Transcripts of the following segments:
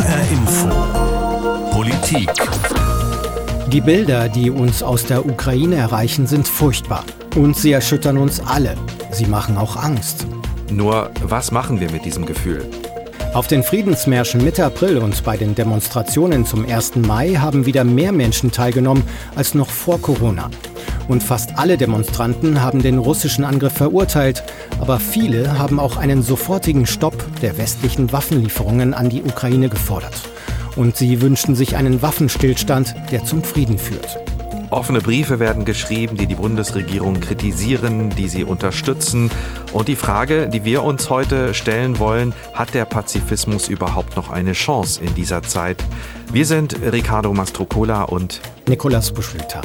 HR Info. Politik. Die Bilder, die uns aus der Ukraine erreichen, sind furchtbar. Und sie erschüttern uns alle. Sie machen auch Angst. Nur, was machen wir mit diesem Gefühl? Auf den Friedensmärschen Mitte April und bei den Demonstrationen zum 1. Mai haben wieder mehr Menschen teilgenommen als noch vor Corona. Und fast alle Demonstranten haben den russischen Angriff verurteilt, aber viele haben auch einen sofortigen Stopp der westlichen Waffenlieferungen an die Ukraine gefordert. Und sie wünschten sich einen Waffenstillstand, der zum Frieden führt. Offene Briefe werden geschrieben, die die Bundesregierung kritisieren, die sie unterstützen. Und die Frage, die wir uns heute stellen wollen, hat der Pazifismus überhaupt noch eine Chance in dieser Zeit? Wir sind Ricardo Mastrocola und Nikolas Buschwilter.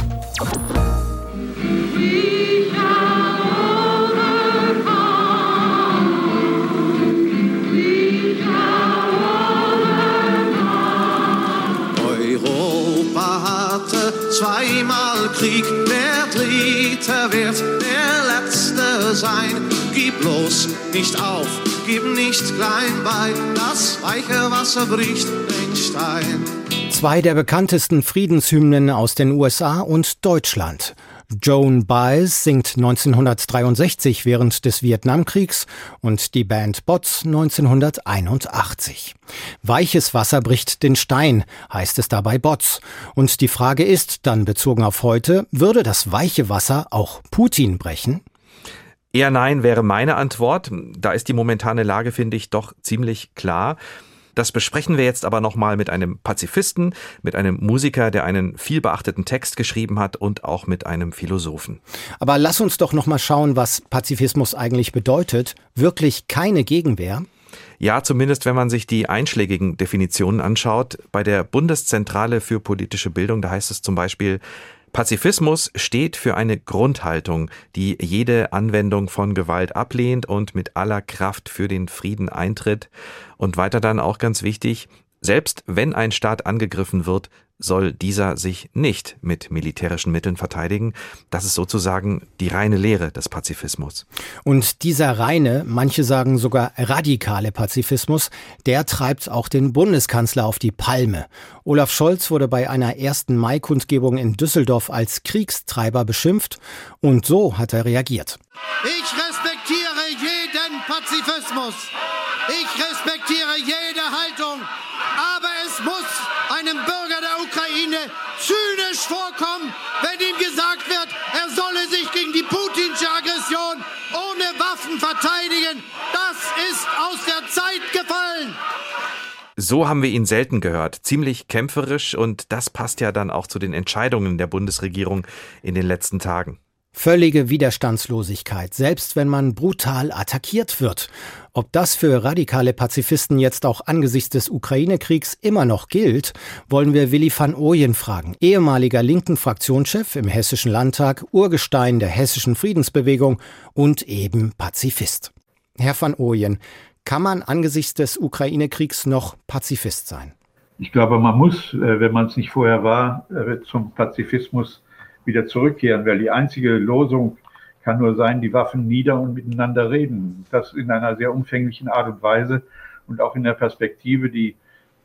Zweimal Krieg, der dritte wird der letzte sein. Gib bloß nicht auf, gib nicht klein bei, das weiche Wasser bricht den Stein. Zwei der bekanntesten Friedenshymnen aus den USA und Deutschland. Joan Baez singt 1963 während des Vietnamkriegs und die Band Bots 1981. Weiches Wasser bricht den Stein, heißt es dabei Bots. Und die Frage ist, dann bezogen auf heute, würde das weiche Wasser auch Putin brechen? Eher nein wäre meine Antwort. Da ist die momentane Lage, finde ich, doch ziemlich klar. Das besprechen wir jetzt aber nochmal mit einem Pazifisten, mit einem Musiker, der einen viel beachteten Text geschrieben hat und auch mit einem Philosophen. Aber lass uns doch nochmal schauen, was Pazifismus eigentlich bedeutet. Wirklich keine Gegenwehr? Ja, zumindest wenn man sich die einschlägigen Definitionen anschaut. Bei der Bundeszentrale für politische Bildung, da heißt es zum Beispiel, Pazifismus steht für eine Grundhaltung, die jede Anwendung von Gewalt ablehnt und mit aller Kraft für den Frieden eintritt. Und weiter dann auch ganz wichtig, selbst wenn ein Staat angegriffen wird, soll dieser sich nicht mit militärischen Mitteln verteidigen. Das ist sozusagen die reine Lehre des Pazifismus. Und dieser reine, manche sagen sogar radikale Pazifismus, der treibt auch den Bundeskanzler auf die Palme. Olaf Scholz wurde bei einer ersten Mai-Kundgebung in Düsseldorf als Kriegstreiber beschimpft und so hat er reagiert. Ich respektiere jeden Pazifismus. Ich respektiere jede Haltung. Aber es muss einem Bürger der Ukraine zynisch vorkommen, wenn ihm gesagt wird, er solle sich gegen die putinsche Aggression ohne Waffen verteidigen. Das ist aus der Zeit gefallen. So haben wir ihn selten gehört. Ziemlich kämpferisch und das passt ja dann auch zu den Entscheidungen der Bundesregierung in den letzten Tagen. Völlige Widerstandslosigkeit, selbst wenn man brutal attackiert wird. Ob das für radikale Pazifisten jetzt auch angesichts des Ukraine-Kriegs immer noch gilt, wollen wir Willi van Ooyen fragen, ehemaliger linken Fraktionschef im Hessischen Landtag, Urgestein der hessischen Friedensbewegung und eben Pazifist. Herr van Ooyen, kann man angesichts des Ukraine-Kriegs noch Pazifist sein? Ich glaube, man muss, äh, wenn man es nicht vorher war, äh, zum Pazifismus wieder zurückkehren, weil die einzige Losung kann nur sein, die Waffen nieder und miteinander reden. Das in einer sehr umfänglichen Art und Weise und auch in der Perspektive, die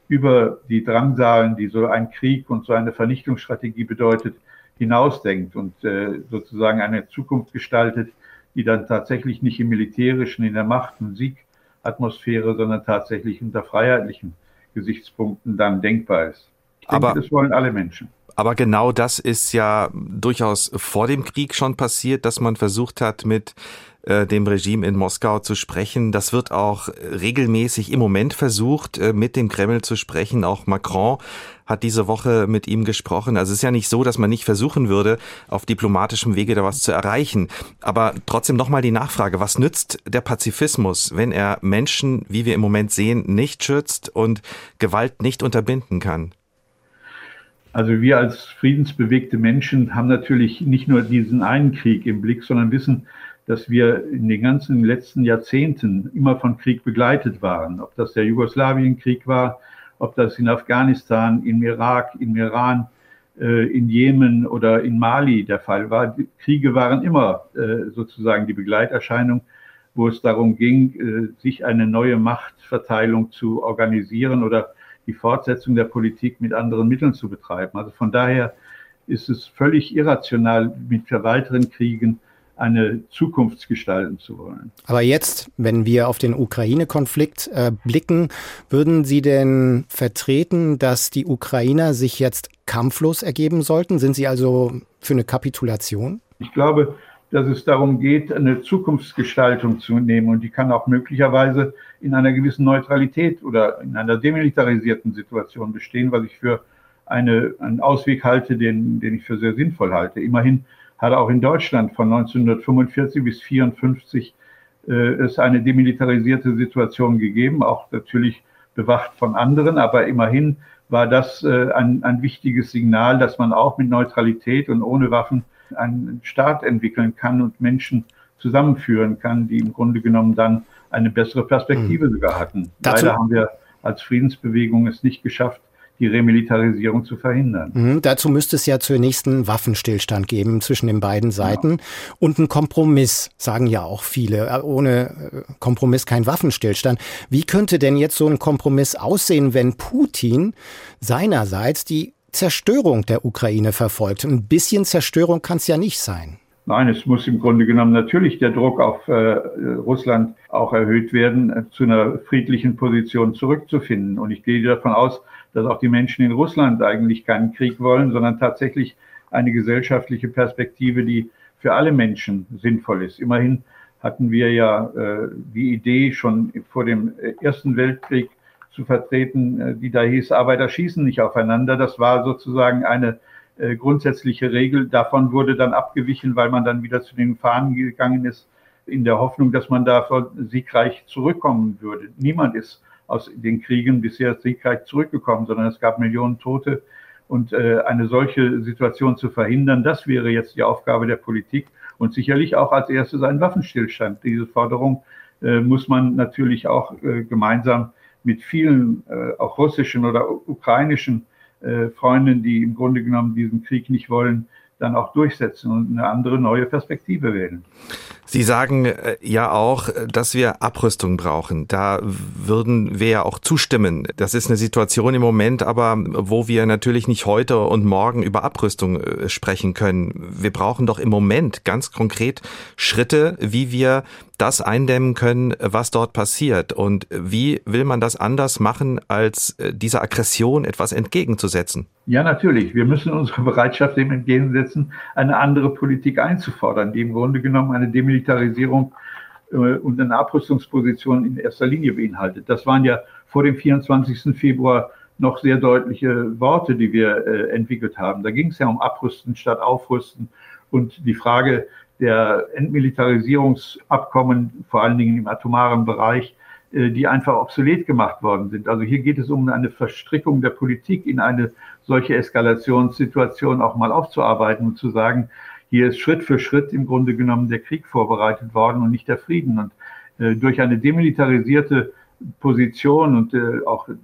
über die Drangsalen, die so ein Krieg und so eine Vernichtungsstrategie bedeutet, hinausdenkt und äh, sozusagen eine Zukunft gestaltet, die dann tatsächlich nicht im militärischen, in der Macht- und Siegatmosphäre, sondern tatsächlich unter freiheitlichen Gesichtspunkten dann denkbar ist. Ich denke, Aber das wollen alle Menschen. Aber genau das ist ja durchaus vor dem Krieg schon passiert, dass man versucht hat, mit äh, dem Regime in Moskau zu sprechen. Das wird auch regelmäßig im Moment versucht, äh, mit dem Kreml zu sprechen. Auch Macron hat diese Woche mit ihm gesprochen. Also es ist ja nicht so, dass man nicht versuchen würde, auf diplomatischem Wege da was zu erreichen. Aber trotzdem nochmal die Nachfrage, was nützt der Pazifismus, wenn er Menschen, wie wir im Moment sehen, nicht schützt und Gewalt nicht unterbinden kann? Also wir als friedensbewegte Menschen haben natürlich nicht nur diesen einen Krieg im Blick, sondern wissen, dass wir in den ganzen letzten Jahrzehnten immer von Krieg begleitet waren. Ob das der Jugoslawienkrieg war, ob das in Afghanistan, im Irak, im Iran, äh, in Jemen oder in Mali der Fall war. Kriege waren immer äh, sozusagen die Begleiterscheinung, wo es darum ging, äh, sich eine neue Machtverteilung zu organisieren oder die Fortsetzung der Politik mit anderen Mitteln zu betreiben. Also von daher ist es völlig irrational, mit weiteren Kriegen eine Zukunft gestalten zu wollen. Aber jetzt, wenn wir auf den Ukraine-Konflikt äh, blicken, würden Sie denn vertreten, dass die Ukrainer sich jetzt kampflos ergeben sollten? Sind Sie also für eine Kapitulation? Ich glaube, dass es darum geht, eine Zukunftsgestaltung zu nehmen und die kann auch möglicherweise in einer gewissen Neutralität oder in einer demilitarisierten Situation bestehen, was ich für eine, einen Ausweg halte, den, den ich für sehr sinnvoll halte. Immerhin hat auch in Deutschland von 1945 bis 1954 äh, es eine demilitarisierte Situation gegeben, auch natürlich bewacht von anderen, aber immerhin war das äh, ein, ein wichtiges Signal, dass man auch mit Neutralität und ohne Waffen einen Staat entwickeln kann und Menschen zusammenführen kann, die im Grunde genommen dann eine bessere Perspektive mhm. sogar hatten. Dazu Leider haben wir als Friedensbewegung es nicht geschafft, die Remilitarisierung zu verhindern. Mhm, dazu müsste es ja zunächst einen Waffenstillstand geben zwischen den beiden Seiten ja. und einen Kompromiss, sagen ja auch viele. Äh, ohne äh, Kompromiss kein Waffenstillstand. Wie könnte denn jetzt so ein Kompromiss aussehen, wenn Putin seinerseits die Zerstörung der Ukraine verfolgt? Ein bisschen Zerstörung kann es ja nicht sein. Nein, es muss im Grunde genommen natürlich der Druck auf äh, Russland auch erhöht werden, äh, zu einer friedlichen Position zurückzufinden. Und ich gehe davon aus, dass auch die Menschen in Russland eigentlich keinen Krieg wollen, sondern tatsächlich eine gesellschaftliche Perspektive, die für alle Menschen sinnvoll ist. Immerhin hatten wir ja äh, die Idee schon vor dem Ersten Weltkrieg zu vertreten, äh, die da hieß, Arbeiter schießen nicht aufeinander. Das war sozusagen eine äh, grundsätzliche Regel. Davon wurde dann abgewichen, weil man dann wieder zu den Fahnen gegangen ist, in der Hoffnung, dass man davon siegreich zurückkommen würde. Niemand ist aus den Kriegen bisher siegreich zurückgekommen, sondern es gab Millionen Tote. Und äh, eine solche Situation zu verhindern, das wäre jetzt die Aufgabe der Politik und sicherlich auch als erstes ein Waffenstillstand. Diese Forderung äh, muss man natürlich auch äh, gemeinsam mit vielen äh, auch russischen oder ukrainischen äh, Freunden, die im Grunde genommen diesen Krieg nicht wollen, dann auch durchsetzen und eine andere neue Perspektive wählen. Sie sagen äh, ja auch, dass wir Abrüstung brauchen. Da würden wir ja auch zustimmen. Das ist eine Situation im Moment, aber wo wir natürlich nicht heute und morgen über Abrüstung äh, sprechen können. Wir brauchen doch im Moment ganz konkret Schritte, wie wir das eindämmen können, was dort passiert. Und wie will man das anders machen, als äh, dieser Aggression etwas entgegenzusetzen? Ja, natürlich. Wir müssen unsere Bereitschaft dem entgegensetzen, eine andere Politik einzufordern, die im Grunde genommen eine Demilitarisierung äh, und eine Abrüstungsposition in erster Linie beinhaltet. Das waren ja vor dem 24. Februar noch sehr deutliche Worte, die wir äh, entwickelt haben. Da ging es ja um Abrüsten statt Aufrüsten und die Frage, der Entmilitarisierungsabkommen, vor allen Dingen im atomaren Bereich, äh, die einfach obsolet gemacht worden sind. Also hier geht es um eine Verstrickung der Politik in eine solche Eskalationssituation auch mal aufzuarbeiten und zu sagen, hier ist Schritt für Schritt im Grunde genommen der Krieg vorbereitet worden und nicht der Frieden. Und äh, durch eine demilitarisierte Position und äh, auch äh,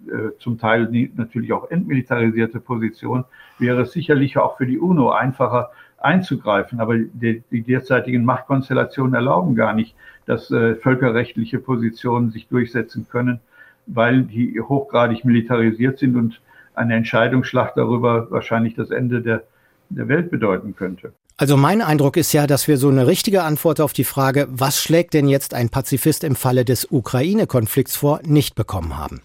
zum Teil natürlich auch entmilitarisierte Position wäre es sicherlich auch für die UNO einfacher, einzugreifen. Aber die, die derzeitigen Machtkonstellationen erlauben gar nicht, dass äh, völkerrechtliche Positionen sich durchsetzen können, weil die hochgradig militarisiert sind und eine Entscheidungsschlacht darüber wahrscheinlich das Ende der, der Welt bedeuten könnte. Also mein Eindruck ist ja, dass wir so eine richtige Antwort auf die Frage, was schlägt denn jetzt ein Pazifist im Falle des Ukraine-Konflikts vor, nicht bekommen haben.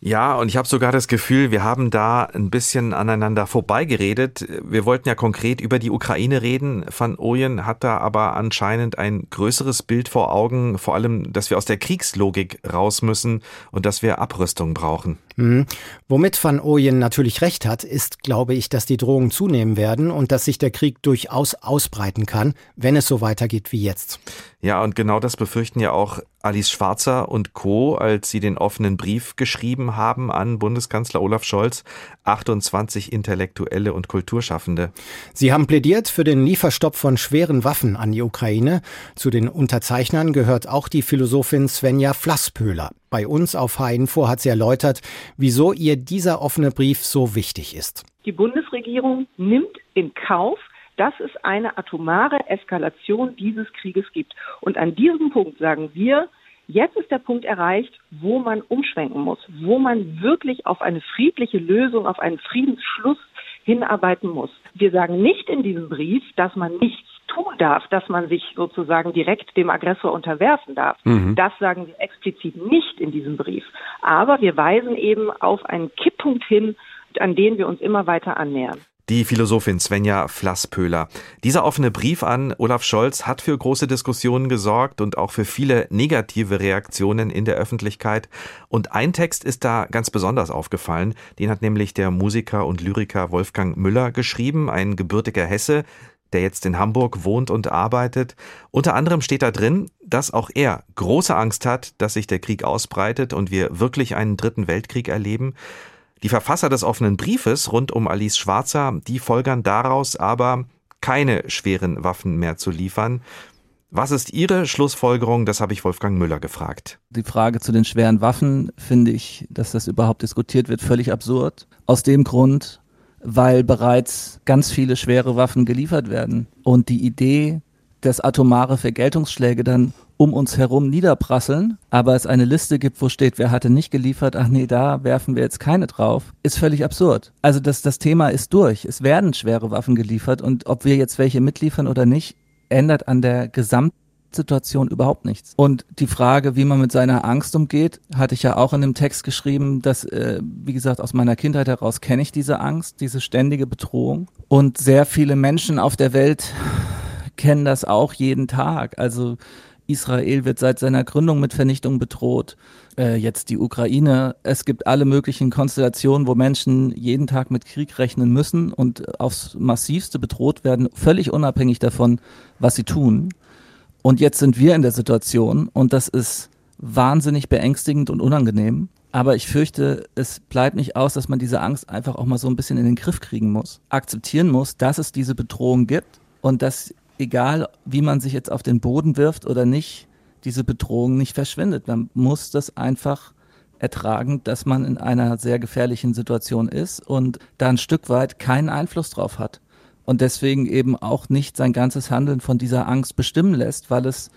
Ja, und ich habe sogar das Gefühl, wir haben da ein bisschen aneinander vorbeigeredet. Wir wollten ja konkret über die Ukraine reden. Van Ooyen hat da aber anscheinend ein größeres Bild vor Augen, vor allem, dass wir aus der Kriegslogik raus müssen und dass wir Abrüstung brauchen. Mhm. Womit Van Ooyen natürlich recht hat, ist, glaube ich, dass die Drohungen zunehmen werden und dass sich der Krieg durchaus ausbreiten kann, wenn es so weitergeht wie jetzt. Ja, und genau das befürchten ja auch Alice Schwarzer und Co., als sie den offenen Brief geschrieben haben an Bundeskanzler Olaf Scholz, 28 Intellektuelle und Kulturschaffende. Sie haben plädiert für den Lieferstopp von schweren Waffen an die Ukraine. Zu den Unterzeichnern gehört auch die Philosophin Svenja Flasspöhler. Bei uns auf H-Info hat sie erläutert, wieso ihr dieser offene Brief so wichtig ist. Die Bundesregierung nimmt in Kauf, dass es eine atomare Eskalation dieses Krieges gibt. Und an diesem Punkt sagen wir, Jetzt ist der Punkt erreicht, wo man umschwenken muss, wo man wirklich auf eine friedliche Lösung, auf einen Friedensschluss hinarbeiten muss. Wir sagen nicht in diesem Brief, dass man nichts tun darf, dass man sich sozusagen direkt dem Aggressor unterwerfen darf. Mhm. Das sagen wir explizit nicht in diesem Brief. Aber wir weisen eben auf einen Kipppunkt hin, an den wir uns immer weiter annähern die Philosophin Svenja Flasspöhler. Dieser offene Brief an Olaf Scholz hat für große Diskussionen gesorgt und auch für viele negative Reaktionen in der Öffentlichkeit. Und ein Text ist da ganz besonders aufgefallen. Den hat nämlich der Musiker und Lyriker Wolfgang Müller geschrieben, ein gebürtiger Hesse, der jetzt in Hamburg wohnt und arbeitet. Unter anderem steht da drin, dass auch er große Angst hat, dass sich der Krieg ausbreitet und wir wirklich einen dritten Weltkrieg erleben. Die Verfasser des offenen Briefes rund um Alice Schwarzer, die folgern daraus aber, keine schweren Waffen mehr zu liefern. Was ist Ihre Schlussfolgerung? Das habe ich Wolfgang Müller gefragt. Die Frage zu den schweren Waffen finde ich, dass das überhaupt diskutiert wird, völlig absurd. Aus dem Grund, weil bereits ganz viele schwere Waffen geliefert werden. Und die Idee, dass atomare Vergeltungsschläge dann um uns herum niederprasseln, aber es eine Liste gibt, wo steht, wer hatte nicht geliefert, ach nee, da werfen wir jetzt keine drauf, ist völlig absurd. Also das, das Thema ist durch. Es werden schwere Waffen geliefert und ob wir jetzt welche mitliefern oder nicht, ändert an der Gesamtsituation überhaupt nichts. Und die Frage, wie man mit seiner Angst umgeht, hatte ich ja auch in dem Text geschrieben, dass, äh, wie gesagt, aus meiner Kindheit heraus kenne ich diese Angst, diese ständige Bedrohung. Und sehr viele Menschen auf der Welt kennen das auch jeden Tag. Also Israel wird seit seiner Gründung mit Vernichtung bedroht. Äh, jetzt die Ukraine. Es gibt alle möglichen Konstellationen, wo Menschen jeden Tag mit Krieg rechnen müssen und aufs massivste bedroht werden, völlig unabhängig davon, was sie tun. Und jetzt sind wir in der Situation und das ist wahnsinnig beängstigend und unangenehm. Aber ich fürchte, es bleibt nicht aus, dass man diese Angst einfach auch mal so ein bisschen in den Griff kriegen muss. Akzeptieren muss, dass es diese Bedrohung gibt und dass egal wie man sich jetzt auf den Boden wirft oder nicht, diese Bedrohung nicht verschwindet. Man muss das einfach ertragen, dass man in einer sehr gefährlichen Situation ist und da ein Stück weit keinen Einfluss drauf hat. Und deswegen eben auch nicht sein ganzes Handeln von dieser Angst bestimmen lässt, weil es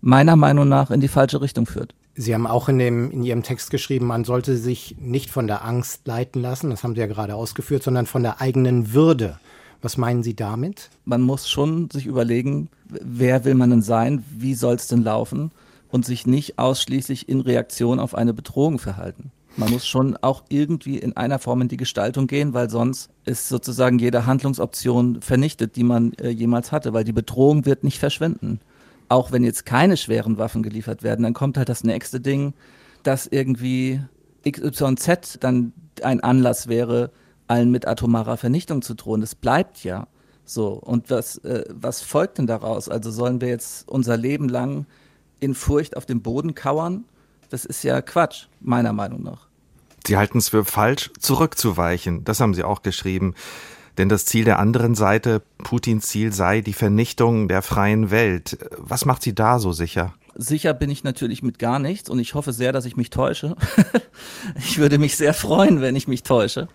meiner Meinung nach in die falsche Richtung führt. Sie haben auch in, dem, in Ihrem Text geschrieben, man sollte sich nicht von der Angst leiten lassen, das haben Sie ja gerade ausgeführt, sondern von der eigenen Würde. Was meinen Sie damit? Man muss schon sich überlegen, wer will man denn sein, wie soll es denn laufen und sich nicht ausschließlich in Reaktion auf eine Bedrohung verhalten. Man muss schon auch irgendwie in einer Form in die Gestaltung gehen, weil sonst ist sozusagen jede Handlungsoption vernichtet, die man äh, jemals hatte, weil die Bedrohung wird nicht verschwinden. Auch wenn jetzt keine schweren Waffen geliefert werden, dann kommt halt das nächste Ding, dass irgendwie XYZ dann ein Anlass wäre, allen mit atomarer Vernichtung zu drohen. Das bleibt ja so. Und was, äh, was folgt denn daraus? Also sollen wir jetzt unser Leben lang in Furcht auf dem Boden kauern? Das ist ja Quatsch, meiner Meinung nach. Sie halten es für falsch, zurückzuweichen. Das haben Sie auch geschrieben. Denn das Ziel der anderen Seite, Putins Ziel, sei die Vernichtung der freien Welt. Was macht Sie da so sicher? Sicher bin ich natürlich mit gar nichts und ich hoffe sehr, dass ich mich täusche. ich würde mich sehr freuen, wenn ich mich täusche.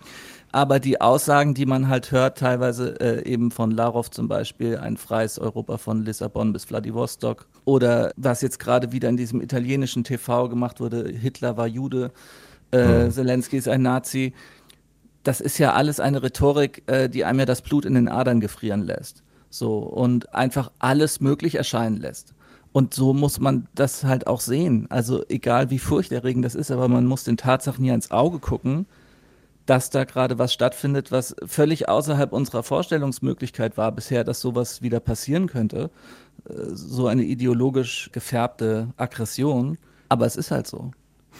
Aber die Aussagen, die man halt hört, teilweise äh, eben von Larow zum Beispiel, ein freies Europa von Lissabon bis Vladivostok, oder was jetzt gerade wieder in diesem italienischen TV gemacht wurde, Hitler war Jude, äh, mhm. Zelensky ist ein Nazi. Das ist ja alles eine Rhetorik, äh, die einem ja das Blut in den Adern gefrieren lässt. So, und einfach alles möglich erscheinen lässt. Und so muss man das halt auch sehen. Also egal wie furchterregend das ist, aber man muss den Tatsachen hier ins Auge gucken dass da gerade was stattfindet, was völlig außerhalb unserer Vorstellungsmöglichkeit war bisher, dass sowas wieder passieren könnte. Äh, so eine ideologisch gefärbte Aggression. Aber es ist halt so.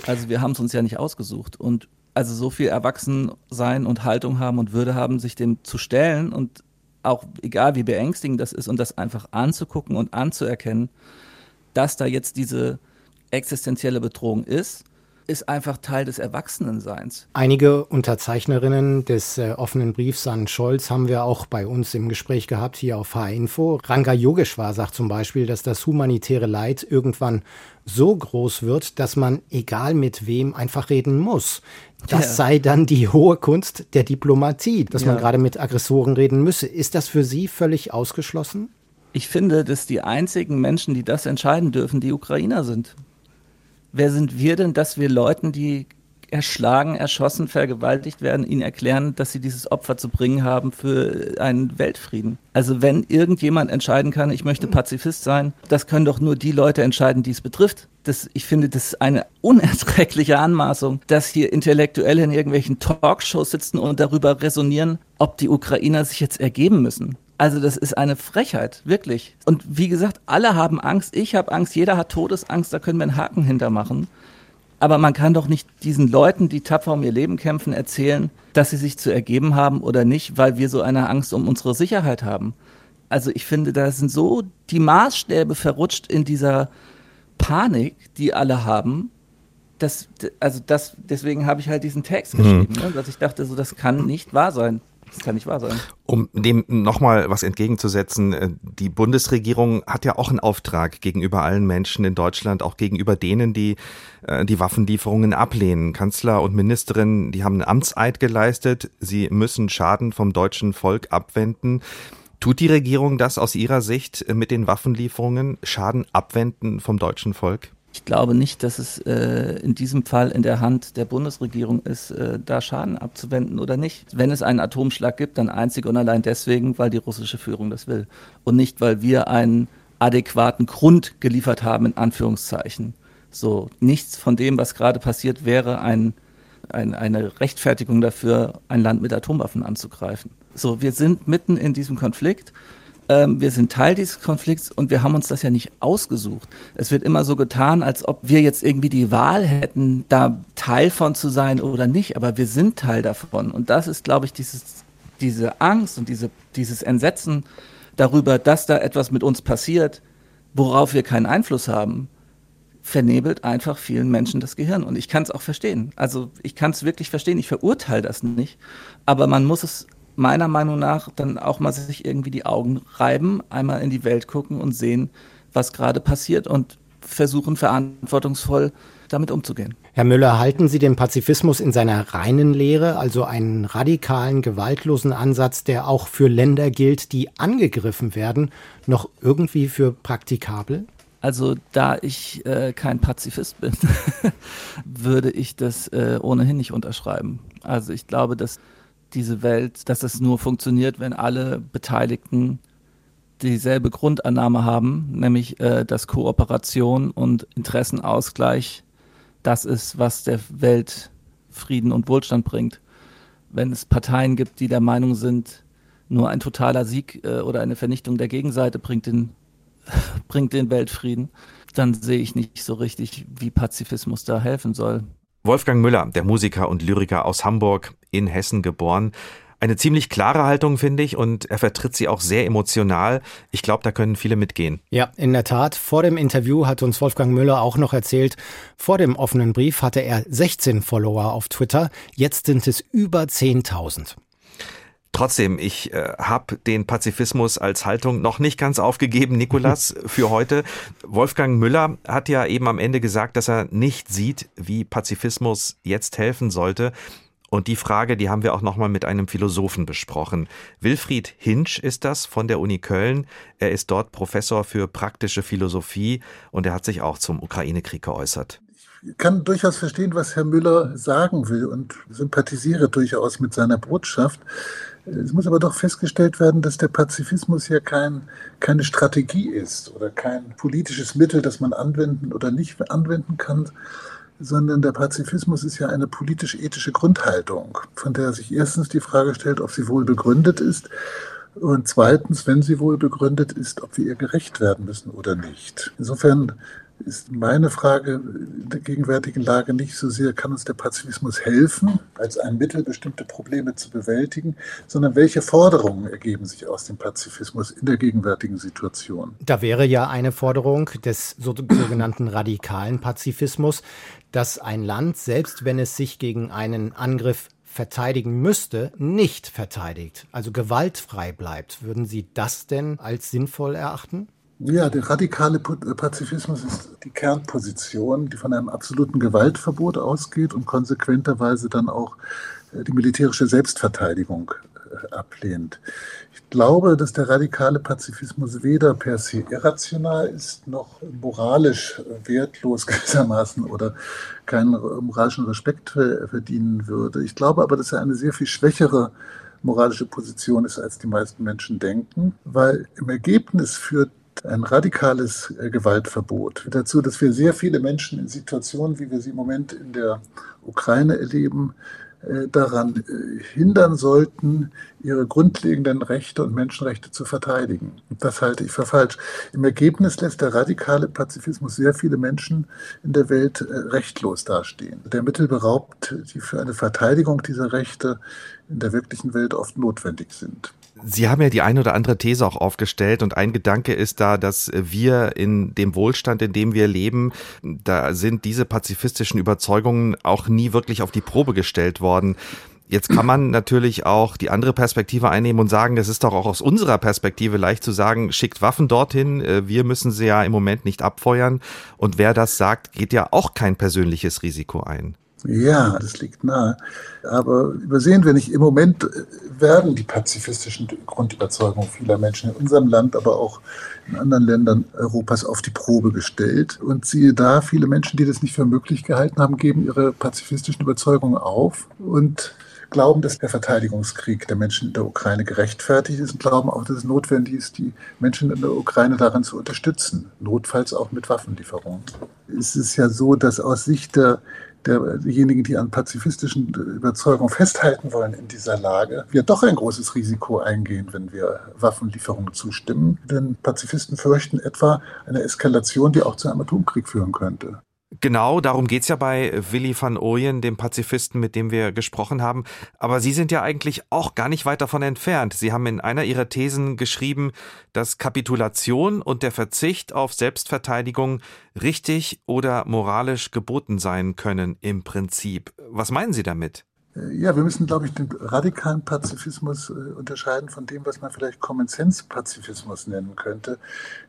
Also wir haben es uns ja nicht ausgesucht. Und also so viel Erwachsensein und Haltung haben und Würde haben, sich dem zu stellen und auch egal wie beängstigend das ist und das einfach anzugucken und anzuerkennen, dass da jetzt diese existenzielle Bedrohung ist ist einfach Teil des Erwachsenenseins. Einige Unterzeichnerinnen des äh, offenen Briefs an Scholz haben wir auch bei uns im Gespräch gehabt, hier auf H-Info. Ranga Yogeshwar sagt zum Beispiel, dass das humanitäre Leid irgendwann so groß wird, dass man, egal mit wem, einfach reden muss. Das ja. sei dann die hohe Kunst der Diplomatie, dass ja. man gerade mit Aggressoren reden müsse. Ist das für Sie völlig ausgeschlossen? Ich finde, dass die einzigen Menschen, die das entscheiden dürfen, die Ukrainer sind. Wer sind wir denn, dass wir Leuten, die erschlagen, erschossen, vergewaltigt werden, ihnen erklären, dass sie dieses Opfer zu bringen haben für einen Weltfrieden. Also wenn irgendjemand entscheiden kann, ich möchte Pazifist sein, das können doch nur die Leute entscheiden, die es betrifft. Das, ich finde, das ist eine unerträgliche Anmaßung, dass hier Intellektuelle in irgendwelchen Talkshows sitzen und darüber resonieren, ob die Ukrainer sich jetzt ergeben müssen. Also das ist eine Frechheit, wirklich. Und wie gesagt, alle haben Angst, ich habe Angst, jeder hat Todesangst, da können wir einen Haken hintermachen. Aber man kann doch nicht diesen Leuten, die tapfer um ihr Leben kämpfen, erzählen, dass sie sich zu ergeben haben oder nicht, weil wir so eine Angst um unsere Sicherheit haben. Also ich finde, da sind so die Maßstäbe verrutscht in dieser Panik, die alle haben. Das, also das, deswegen habe ich halt diesen Text mhm. geschrieben, mhm. ne, dass ich dachte, so das kann nicht wahr sein. Das kann nicht wahr sein. Um dem nochmal was entgegenzusetzen, äh, die Bundesregierung hat ja auch einen Auftrag gegenüber allen Menschen in Deutschland, auch gegenüber denen, die äh, die Waffenlieferungen ablehnen. Kanzler und Ministerin, die haben einen Amtseid geleistet. Sie müssen Schaden vom deutschen Volk abwenden. Tut die Regierung das aus Ihrer Sicht mit den Waffenlieferungen? Schaden abwenden vom deutschen Volk? Ich glaube nicht, dass es äh, in diesem Fall in der Hand der Bundesregierung ist, äh, da Schaden abzuwenden oder nicht. Wenn es einen Atomschlag gibt, dann einzig und allein deswegen, weil die russische Führung das will. Und nicht, weil wir einen adäquaten Grund geliefert haben, in Anführungszeichen. So, nichts von dem, was gerade passiert, wäre ein, ein, eine Rechtfertigung dafür, ein Land mit Atomwaffen anzugreifen. So, wir sind mitten in diesem Konflikt ähm, wir sind Teil dieses Konflikts und wir haben uns das ja nicht ausgesucht. Es wird immer so getan, als ob wir jetzt irgendwie die Wahl hätten, da Teil von zu sein oder nicht, aber wir sind Teil davon. Und das ist, glaube ich, dieses, diese Angst und diese, dieses Entsetzen darüber, dass da etwas mit uns passiert, worauf wir keinen Einfluss haben, vernebelt einfach vielen Menschen das Gehirn. Und ich kann es auch verstehen. Also ich kann es wirklich verstehen. Ich verurteile das nicht. Aber man muss es meiner Meinung nach dann auch mal sich irgendwie die Augen reiben, einmal in die Welt gucken und sehen, was gerade passiert und versuchen verantwortungsvoll damit umzugehen. Herr Müller, halten Sie den Pazifismus in seiner reinen Lehre, also einen radikalen, gewaltlosen Ansatz, der auch für Länder gilt, die angegriffen werden, noch irgendwie für praktikabel? Also da ich äh, kein Pazifist bin, würde ich das äh, ohnehin nicht unterschreiben. Also ich glaube, dass diese Welt, dass es nur funktioniert, wenn alle Beteiligten dieselbe Grundannahme haben, nämlich äh, dass Kooperation und Interessenausgleich das ist, was der Welt Frieden und Wohlstand bringt. Wenn es Parteien gibt, die der Meinung sind, nur ein totaler Sieg äh, oder eine Vernichtung der Gegenseite bringt den, bringt den Weltfrieden, dann sehe ich nicht so richtig, wie Pazifismus da helfen soll. Wolfgang Müller, der Musiker und Lyriker aus Hamburg, in Hessen geboren. Eine ziemlich klare Haltung, finde ich, und er vertritt sie auch sehr emotional. Ich glaube, da können viele mitgehen. Ja, in der Tat. Vor dem Interview hat uns Wolfgang Müller auch noch erzählt, vor dem offenen Brief hatte er 16 Follower auf Twitter, jetzt sind es über 10.000. Trotzdem, ich äh, habe den Pazifismus als Haltung noch nicht ganz aufgegeben, Nikolas, für heute. Wolfgang Müller hat ja eben am Ende gesagt, dass er nicht sieht, wie Pazifismus jetzt helfen sollte. Und die Frage, die haben wir auch nochmal mit einem Philosophen besprochen. Wilfried Hinsch ist das von der Uni Köln. Er ist dort Professor für praktische Philosophie und er hat sich auch zum Ukraine-Krieg geäußert. Ich kann durchaus verstehen, was Herr Müller sagen will und sympathisiere durchaus mit seiner Botschaft. Es muss aber doch festgestellt werden, dass der Pazifismus ja kein, keine Strategie ist oder kein politisches Mittel, das man anwenden oder nicht anwenden kann, sondern der Pazifismus ist ja eine politisch-ethische Grundhaltung, von der sich erstens die Frage stellt, ob sie wohl begründet ist und zweitens, wenn sie wohl begründet ist, ob wir ihr gerecht werden müssen oder nicht. Insofern ist meine Frage in der gegenwärtigen Lage nicht so sehr, kann uns der Pazifismus helfen, als ein Mittel, bestimmte Probleme zu bewältigen, sondern welche Forderungen ergeben sich aus dem Pazifismus in der gegenwärtigen Situation? Da wäre ja eine Forderung des sogenannten radikalen Pazifismus, dass ein Land, selbst wenn es sich gegen einen Angriff verteidigen müsste, nicht verteidigt, also gewaltfrei bleibt. Würden Sie das denn als sinnvoll erachten? Ja, der radikale Pazifismus ist die Kernposition, die von einem absoluten Gewaltverbot ausgeht und konsequenterweise dann auch äh, die militärische Selbstverteidigung äh, ablehnt. Ich glaube, dass der radikale Pazifismus weder per se irrational ist, noch moralisch wertlos gewissermaßen oder keinen moralischen Respekt verdienen würde. Ich glaube aber, dass er eine sehr viel schwächere moralische Position ist, als die meisten Menschen denken, weil im Ergebnis führt ein radikales äh, Gewaltverbot dazu, dass wir sehr viele Menschen in Situationen, wie wir sie im Moment in der Ukraine erleben, daran äh, hindern sollten, ihre grundlegenden Rechte und Menschenrechte zu verteidigen. Das halte ich für falsch. Im Ergebnis lässt der radikale Pazifismus sehr viele Menschen in der Welt äh, rechtlos dastehen. Der Mittel beraubt, die für eine Verteidigung dieser Rechte in der wirklichen Welt oft notwendig sind. Sie haben ja die eine oder andere These auch aufgestellt und ein Gedanke ist da, dass wir in dem Wohlstand, in dem wir leben, da sind diese pazifistischen Überzeugungen auch nie wirklich auf die Probe gestellt worden. Jetzt kann man natürlich auch die andere Perspektive einnehmen und sagen, das ist doch auch aus unserer Perspektive leicht zu sagen, schickt Waffen dorthin, äh, wir müssen sie ja im Moment nicht abfeuern. Und wer das sagt, geht ja auch kein persönliches Risiko ein. Ja, das liegt nahe. Aber übersehen wir nicht, im Moment äh, werden die pazifistischen Grundüberzeugungen vieler Menschen in unserem Land, aber auch in anderen Ländern Europas auf die Probe gestellt. Und siehe da, viele Menschen, die das nicht für möglich gehalten haben, geben ihre pazifistischen Überzeugungen auf und glauben, dass der Verteidigungskrieg der Menschen in der Ukraine gerechtfertigt ist und glauben auch, dass es notwendig ist, die Menschen in der Ukraine darin zu unterstützen, notfalls auch mit Waffenlieferungen. Es ist ja so, dass aus Sicht der derjenigen, die an pazifistischen Überzeugungen festhalten wollen in dieser Lage, wir doch ein großes Risiko eingehen, wenn wir Waffenlieferungen zustimmen. Denn Pazifisten fürchten etwa eine Eskalation, die auch zu einem Atomkrieg führen könnte. Genau, darum geht's ja bei Willy van Ooyen, dem Pazifisten, mit dem wir gesprochen haben. Aber Sie sind ja eigentlich auch gar nicht weit davon entfernt. Sie haben in einer Ihrer Thesen geschrieben, dass Kapitulation und der Verzicht auf Selbstverteidigung richtig oder moralisch geboten sein können im Prinzip. Was meinen Sie damit? Ja, wir müssen, glaube ich, den radikalen Pazifismus äh, unterscheiden von dem, was man vielleicht Common-Sense-Pazifismus nennen könnte,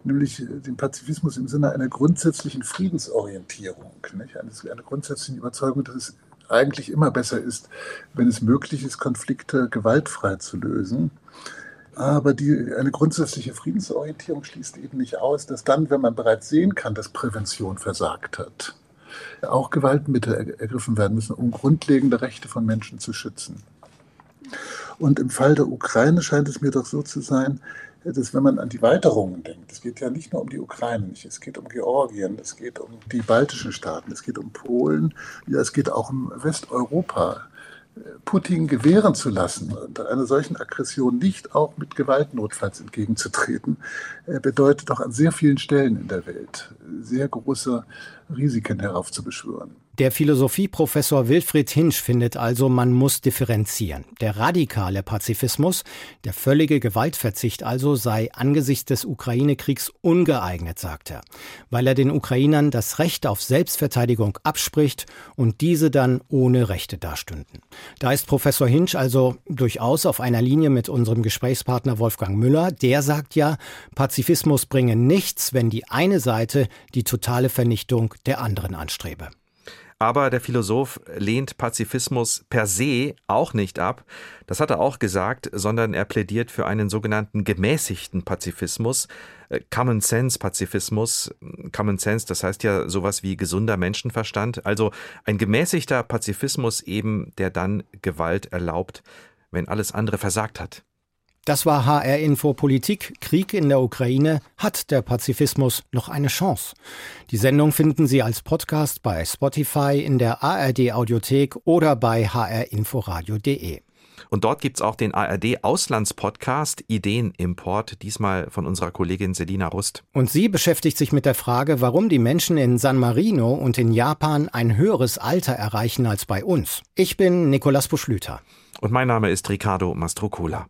nämlich äh, den Pazifismus im Sinne einer grundsätzlichen Friedensorientierung, nicht? Eine, eine grundsätzliche Überzeugung, dass es eigentlich immer besser ist, wenn es möglich ist, Konflikte gewaltfrei zu lösen. Aber die, eine grundsätzliche Friedensorientierung schließt eben nicht aus, dass dann, wenn man bereits sehen kann, dass Prävention versagt hat, auch Gewaltmittel ergriffen werden müssen, um grundlegende Rechte von Menschen zu schützen. Und im Fall der Ukraine scheint es mir doch so zu sein, dass wenn man an die Weiterungen denkt, es geht ja nicht nur um die Ukraine, es geht um Georgien, es geht um die baltischen Staaten, es geht um Polen, ja, es geht auch um Westeuropa. Putin gewähren zu lassen und einer solchen Aggression nicht auch mit Gewalt notfalls entgegenzutreten, äh, bedeutet doch an sehr vielen Stellen in der Welt sehr große Risiken heraufzubeschwören. Der Philosophieprofessor Wilfried Hinsch findet also, man muss differenzieren. Der radikale Pazifismus, der völlige Gewaltverzicht also, sei angesichts des Ukraine-Kriegs ungeeignet, sagt er, weil er den Ukrainern das Recht auf Selbstverteidigung abspricht und diese dann ohne Rechte dastünden. Da ist Professor Hinsch also durchaus auf einer Linie mit unserem Gesprächspartner Wolfgang Müller. Der sagt ja, Pazifismus bringe nichts, wenn die eine Seite die totale Vernichtung der anderen anstrebe. Aber der Philosoph lehnt Pazifismus per se auch nicht ab. Das hat er auch gesagt, sondern er plädiert für einen sogenannten gemäßigten Pazifismus, äh, Common Sense Pazifismus. Common Sense, das heißt ja sowas wie gesunder Menschenverstand. Also ein gemäßigter Pazifismus eben, der dann Gewalt erlaubt, wenn alles andere versagt hat. Das war HR Info Politik. Krieg in der Ukraine. Hat der Pazifismus noch eine Chance? Die Sendung finden Sie als Podcast bei Spotify, in der ARD Audiothek oder bei hrinforadio.de. Und dort gibt's auch den ARD Auslandspodcast Ideenimport, diesmal von unserer Kollegin Selina Rust. Und sie beschäftigt sich mit der Frage, warum die Menschen in San Marino und in Japan ein höheres Alter erreichen als bei uns. Ich bin Nikolas Buschlüter. Und mein Name ist Ricardo Mastrocola.